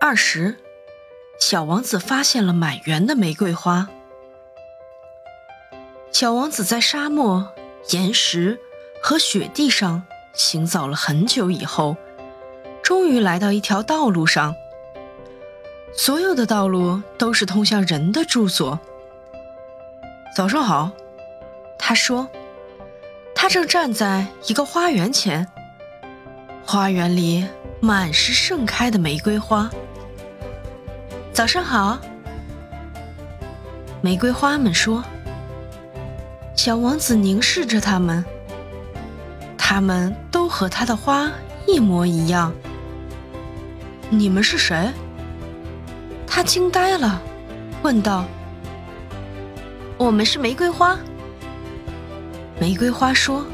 二十，小王子发现了满园的玫瑰花。小王子在沙漠、岩石和雪地上行走了很久以后，终于来到一条道路上。所有的道路都是通向人的住所。早上好，他说。他正站在一个花园前，花园里满是盛开的玫瑰花。早上好，玫瑰花们说。小王子凝视着它们，它们都和他的花一模一样。你们是谁？他惊呆了，问道。我们是玫瑰花。玫瑰花说：“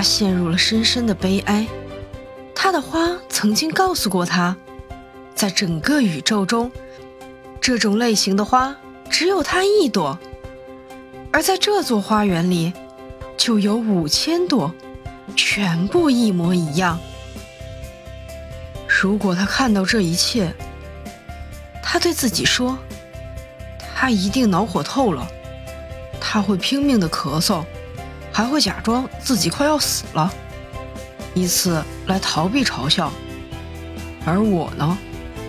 他陷入了深深的悲哀。他的花曾经告诉过他，在整个宇宙中，这种类型的花只有他一朵，而在这座花园里，就有五千朵，全部一模一样。如果他看到这一切，他对自己说，他一定恼火透了。”他会拼命的咳嗽，还会假装自己快要死了，以此来逃避嘲笑。而我呢，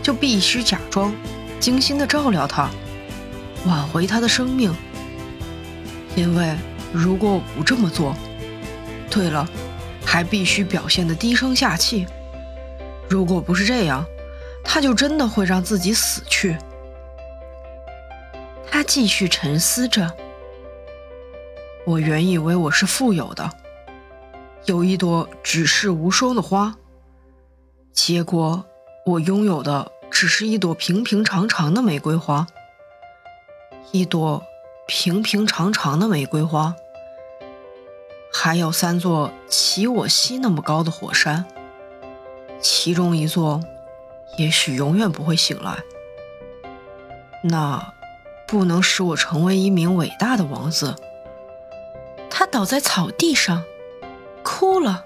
就必须假装精心的照料他，挽回他的生命。因为如果我不这么做，对了，还必须表现的低声下气。如果不是这样，他就真的会让自己死去。他继续沉思着。我原以为我是富有的，有一朵举世无双的花，结果我拥有的只是一朵平平常常的玫瑰花，一朵平平常常的玫瑰花，还有三座齐我西那么高的火山，其中一座也许永远不会醒来，那不能使我成为一名伟大的王子。倒在草地上，哭了。